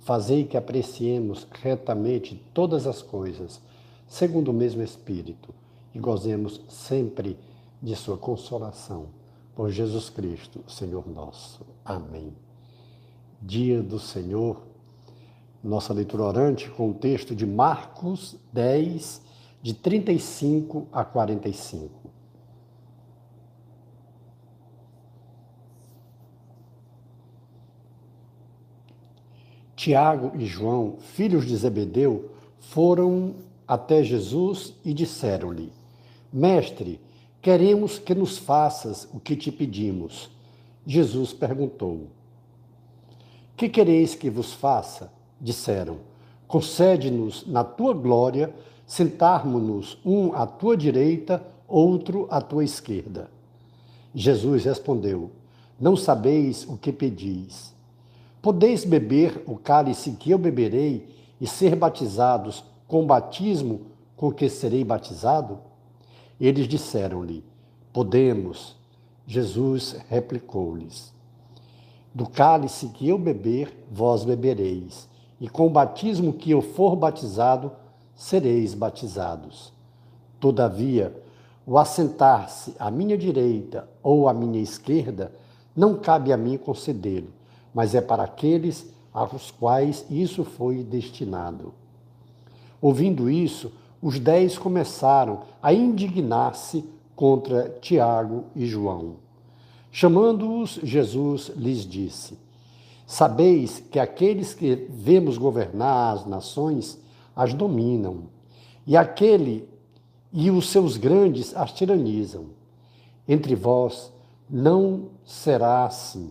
Fazei que apreciemos retamente todas as coisas, segundo o mesmo Espírito, e gozemos sempre de Sua consolação. Por Jesus Cristo, Senhor nosso. Amém. Dia do Senhor, nossa leitura orante com o texto de Marcos 10, de 35 a 45. Tiago e João, filhos de Zebedeu, foram até Jesus e disseram-lhe: Mestre, queremos que nos faças o que te pedimos. Jesus perguntou: Que quereis que vos faça? Disseram: Concede-nos na tua glória sentarmos-nos um à tua direita, outro à tua esquerda. Jesus respondeu: Não sabeis o que pedis. Podeis beber o cálice que eu beberei e ser batizados com o batismo com que serei batizado? Eles disseram-lhe: Podemos. Jesus replicou-lhes: Do cálice que eu beber, vós bebereis, e com o batismo que eu for batizado, sereis batizados. Todavia, o assentar-se à minha direita ou à minha esquerda, não cabe a mim concedê-lo mas é para aqueles aos quais isso foi destinado. Ouvindo isso, os dez começaram a indignar-se contra Tiago e João. Chamando-os, Jesus lhes disse: Sabeis que aqueles que vemos governar as nações as dominam, e aquele e os seus grandes as tiranizam. Entre vós não será assim.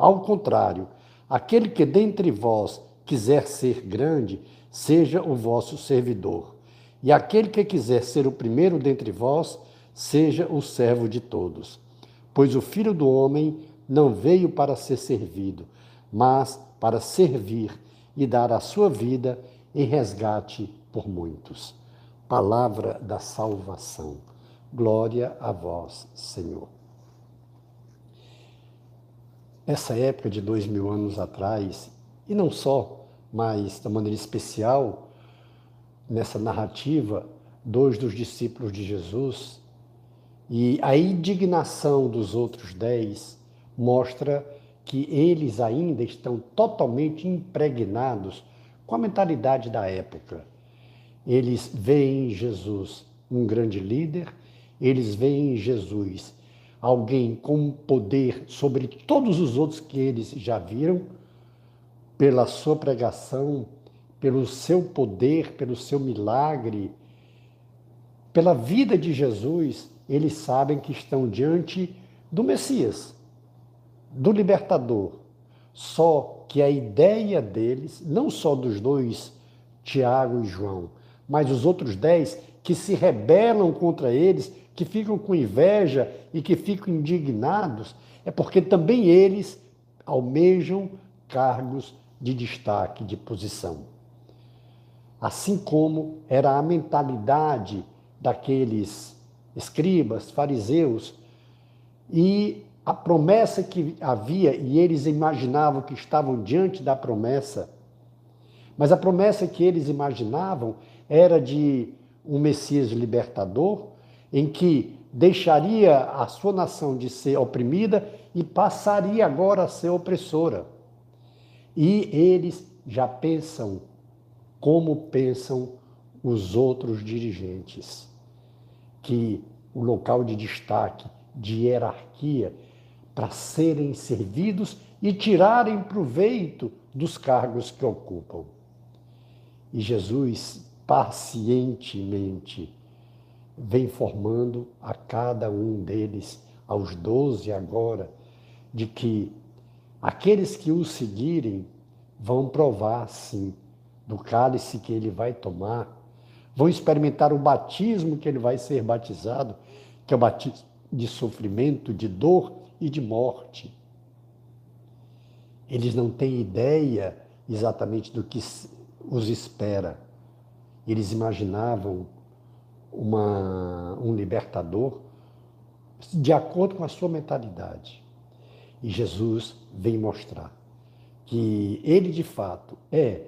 Ao contrário, aquele que dentre vós quiser ser grande, seja o vosso servidor. E aquele que quiser ser o primeiro dentre vós, seja o servo de todos. Pois o filho do homem não veio para ser servido, mas para servir e dar a sua vida em resgate por muitos. Palavra da salvação. Glória a vós, Senhor. Essa época de dois mil anos atrás, e não só, mas da maneira especial, nessa narrativa, dois dos discípulos de Jesus, e a indignação dos outros dez mostra que eles ainda estão totalmente impregnados com a mentalidade da época. Eles veem em Jesus um grande líder, eles veem em Jesus alguém com poder sobre todos os outros que eles já viram, pela sua pregação, pelo seu poder, pelo seu milagre, pela vida de Jesus, eles sabem que estão diante do Messias, do libertador. Só que a ideia deles, não só dos dois, Tiago e João, mas os outros dez que se rebelam contra eles, que ficam com inveja e que ficam indignados, é porque também eles almejam cargos de destaque, de posição. Assim como era a mentalidade daqueles escribas, fariseus, e a promessa que havia, e eles imaginavam que estavam diante da promessa, mas a promessa que eles imaginavam era de um Messias libertador, em que deixaria a sua nação de ser oprimida e passaria agora a ser opressora. E eles já pensam como pensam os outros dirigentes, que o local de destaque, de hierarquia, para serem servidos e tirarem proveito dos cargos que ocupam. E Jesus pacientemente vem formando a cada um deles, aos doze agora, de que aqueles que o seguirem vão provar, sim, do cálice que ele vai tomar, vão experimentar o batismo que ele vai ser batizado, que é o batismo de sofrimento, de dor e de morte. Eles não têm ideia exatamente do que os espera. Eles imaginavam uma, um libertador de acordo com a sua mentalidade. E Jesus vem mostrar que ele de fato é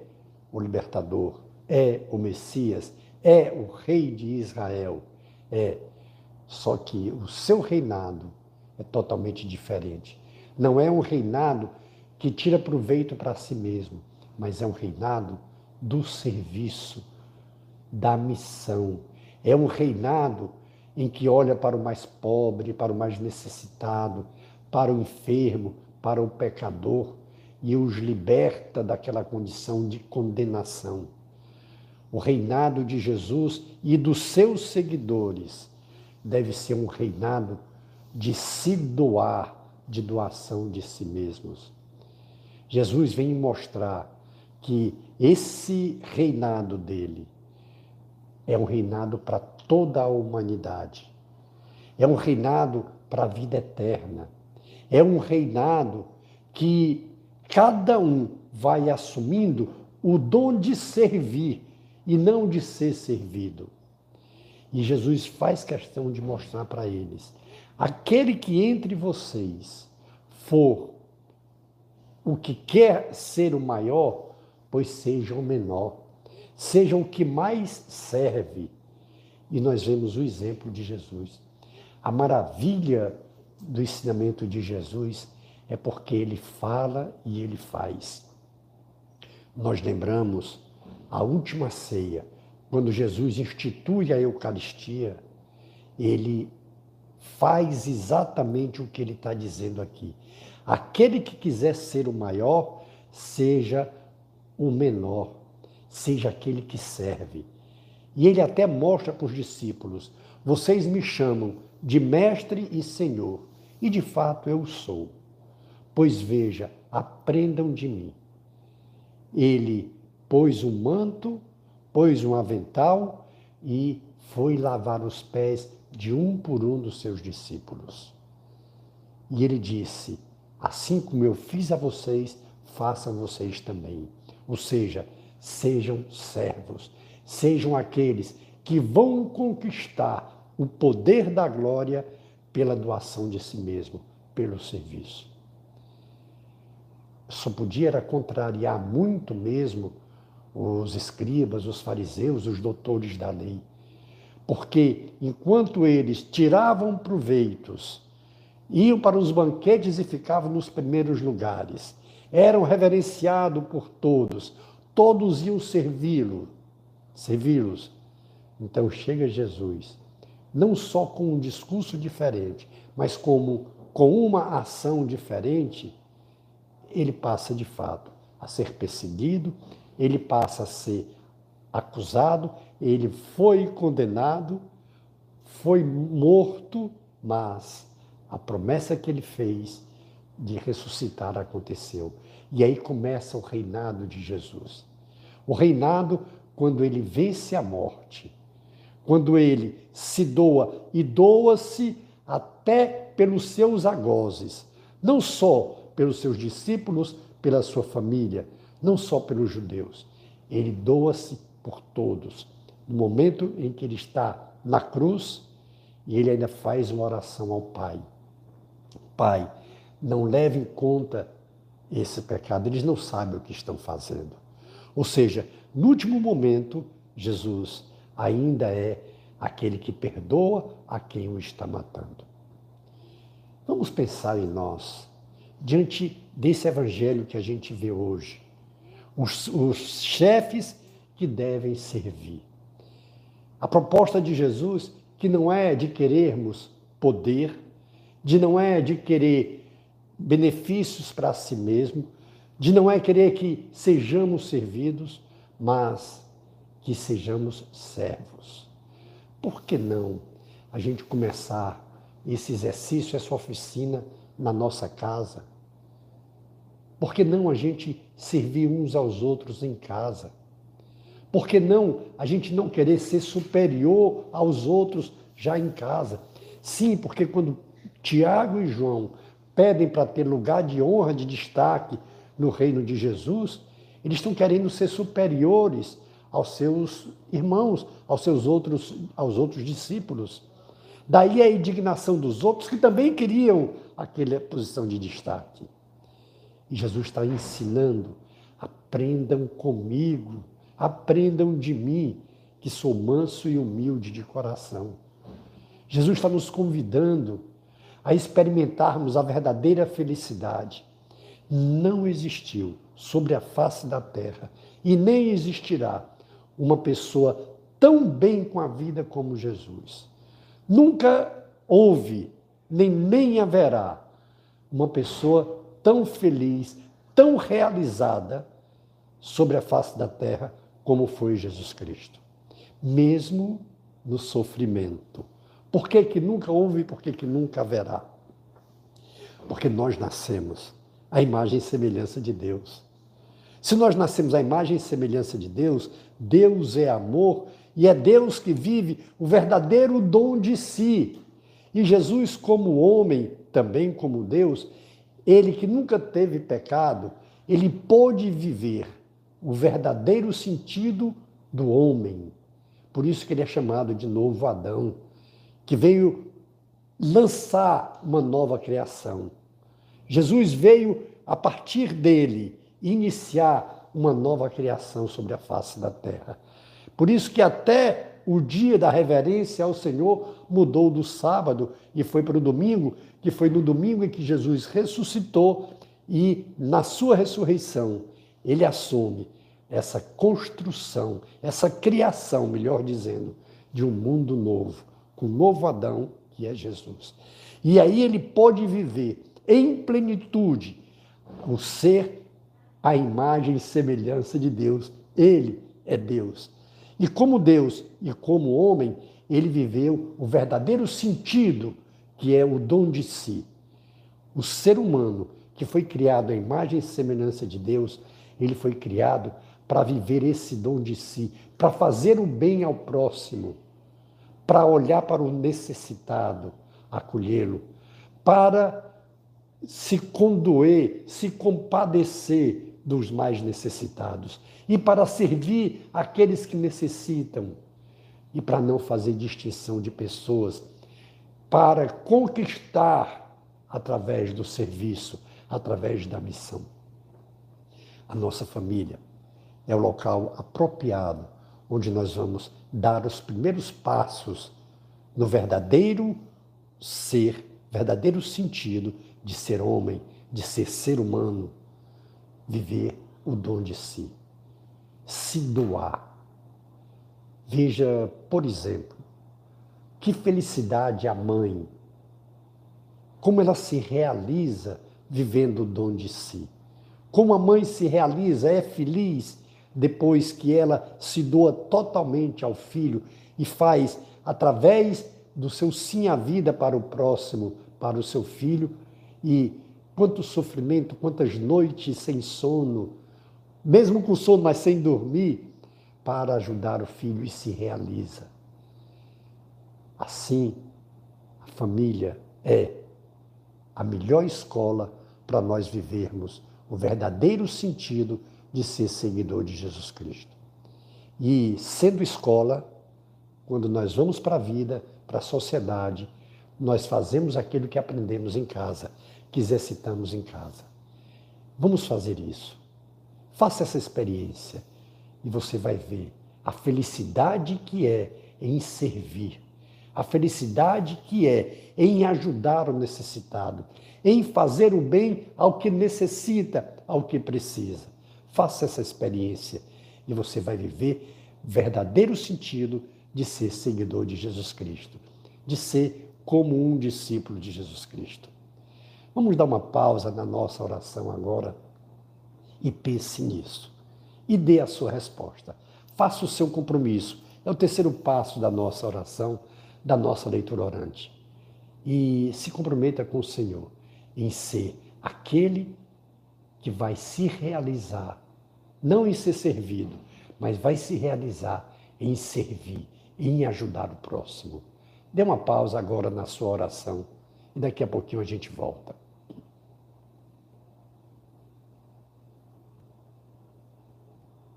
o libertador, é o Messias, é o rei de Israel, é. Só que o seu reinado é totalmente diferente. Não é um reinado que tira proveito para si mesmo, mas é um reinado do serviço, da missão. É um reinado em que olha para o mais pobre, para o mais necessitado, para o enfermo, para o pecador e os liberta daquela condição de condenação. O reinado de Jesus e dos seus seguidores deve ser um reinado de se doar, de doação de si mesmos. Jesus vem mostrar que esse reinado dele é um reinado para toda a humanidade. É um reinado para a vida eterna. É um reinado que cada um vai assumindo o dom de servir e não de ser servido. E Jesus faz questão de mostrar para eles: aquele que entre vocês for o que quer ser o maior, pois seja o menor, seja o que mais serve. E nós vemos o exemplo de Jesus. A maravilha do ensinamento de Jesus é porque ele fala e ele faz. Nós lembramos a última ceia, quando Jesus institui a Eucaristia, ele faz exatamente o que ele está dizendo aqui. Aquele que quiser ser o maior, seja o menor, seja aquele que serve. E ele até mostra para os discípulos: vocês me chamam de mestre e senhor, e de fato eu sou. Pois veja, aprendam de mim. Ele pôs um manto, pôs um avental e foi lavar os pés de um por um dos seus discípulos. E ele disse: Assim como eu fiz a vocês, façam vocês também. Ou seja, sejam servos, sejam aqueles que vão conquistar o poder da glória pela doação de si mesmo, pelo serviço. Só podia era contrariar muito mesmo os escribas, os fariseus, os doutores da lei. Porque enquanto eles tiravam proveitos iam para os banquetes e ficavam nos primeiros lugares. Eram reverenciados por todos, todos iam servi-lo, servi-los. Então chega Jesus, não só com um discurso diferente, mas como com uma ação diferente, ele passa de fato a ser perseguido, ele passa a ser acusado, ele foi condenado, foi morto, mas a promessa que ele fez de ressuscitar aconteceu. E aí começa o reinado de Jesus. O reinado quando ele vence a morte, quando ele se doa e doa-se até pelos seus agozes, não só pelos seus discípulos, pela sua família, não só pelos judeus. Ele doa-se por todos. No momento em que ele está na cruz, e ele ainda faz uma oração ao Pai. Pai, não leve em conta esse pecado, eles não sabem o que estão fazendo. Ou seja, no último momento, Jesus ainda é aquele que perdoa a quem o está matando. Vamos pensar em nós, diante desse evangelho que a gente vê hoje. Os, os chefes que devem servir. A proposta de Jesus, que não é de querermos poder, de não é de querer benefícios para si mesmo, de não é querer que sejamos servidos, mas que sejamos servos. Por que não a gente começar esse exercício, essa oficina na nossa casa? Por que não a gente servir uns aos outros em casa? Por que não a gente não querer ser superior aos outros já em casa? Sim, porque quando Tiago e João pedem para ter lugar de honra, de destaque no reino de Jesus, eles estão querendo ser superiores aos seus irmãos, aos seus outros, aos outros discípulos. Daí a indignação dos outros que também queriam aquela posição de destaque. E Jesus está ensinando: aprendam comigo, aprendam de mim, que sou manso e humilde de coração. Jesus está nos convidando a experimentarmos a verdadeira felicidade. Não existiu sobre a face da terra e nem existirá uma pessoa tão bem com a vida como Jesus. Nunca houve, nem, nem haverá, uma pessoa tão feliz, tão realizada sobre a face da terra como foi Jesus Cristo. Mesmo no sofrimento. Por que, que nunca houve e por que, que nunca haverá? Porque nós nascemos à imagem e semelhança de Deus. Se nós nascemos à imagem e semelhança de Deus, Deus é amor e é Deus que vive o verdadeiro dom de si. E Jesus, como homem, também como Deus, ele que nunca teve pecado, ele pôde viver o verdadeiro sentido do homem. Por isso que ele é chamado de novo Adão, que veio lançar uma nova criação. Jesus veio, a partir dele, iniciar uma nova criação sobre a face da terra. Por isso que até o dia da reverência ao Senhor mudou do sábado e foi para o domingo, que foi no domingo em que Jesus ressuscitou e na sua ressurreição ele assume essa construção, essa criação, melhor dizendo, de um mundo novo, com um novo Adão, que é Jesus. E aí ele pode viver em plenitude o ser a imagem e semelhança de Deus. Ele é Deus. E como Deus e como homem, ele viveu o verdadeiro sentido, que é o dom de si. O ser humano, que foi criado à imagem e semelhança de Deus, ele foi criado para viver esse dom de si, para fazer o bem ao próximo, para olhar para o necessitado, acolhê-lo, para se condoer, se compadecer dos mais necessitados e para servir aqueles que necessitam e para não fazer distinção de pessoas, para conquistar através do serviço, através da missão. A nossa família é o local apropriado onde nós vamos dar os primeiros passos no verdadeiro ser, verdadeiro sentido de ser homem, de ser ser humano, viver o dom de si, se doar. Veja, por exemplo, que felicidade a mãe, como ela se realiza vivendo o dom de si. Como a mãe se realiza, é feliz depois que ela se doa totalmente ao filho e faz, através do seu sim à vida para o próximo, para o seu filho, e quanto sofrimento, quantas noites sem sono, mesmo com sono, mas sem dormir, para ajudar o filho e se realiza. Assim, a família é a melhor escola para nós vivermos o verdadeiro sentido de ser seguidor de Jesus Cristo. E sendo escola, quando nós vamos para a vida, para a sociedade, nós fazemos aquilo que aprendemos em casa que exercitamos em casa. Vamos fazer isso. Faça essa experiência e você vai ver a felicidade que é em servir, a felicidade que é em ajudar o necessitado, em fazer o bem ao que necessita, ao que precisa. Faça essa experiência e você vai viver verdadeiro sentido de ser seguidor de Jesus Cristo, de ser como um discípulo de Jesus Cristo. Vamos dar uma pausa na nossa oração agora e pense nisso. E dê a sua resposta. Faça o seu compromisso. É o terceiro passo da nossa oração, da nossa leitura orante. E se comprometa com o Senhor em ser aquele que vai se realizar, não em ser servido, mas vai se realizar em servir, em ajudar o próximo. Dê uma pausa agora na sua oração e daqui a pouquinho a gente volta.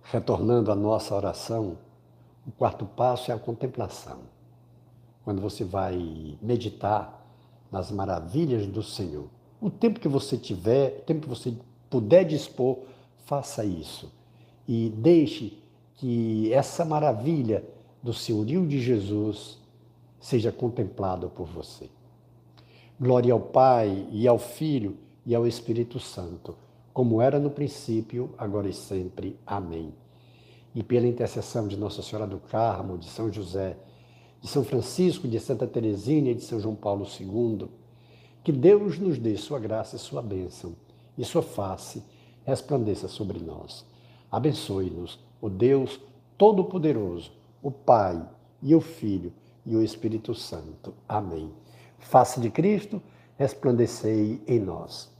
Retornando à nossa oração, o quarto passo é a contemplação. Quando você vai meditar nas maravilhas do Senhor. O tempo que você tiver, o tempo que você puder dispor, faça isso. E deixe que essa maravilha do senhorio de Jesus seja contemplado por você. Glória ao Pai e ao Filho e ao Espírito Santo como era no princípio, agora e sempre. Amém. E pela intercessão de Nossa Senhora do Carmo, de São José, de São Francisco, de Santa Teresina e de São João Paulo II, que Deus nos dê sua graça e sua bênção, e sua face resplandeça sobre nós. Abençoe-nos, o Deus Todo-Poderoso, o Pai e o Filho e o Espírito Santo. Amém. Face de Cristo, resplandecei em nós.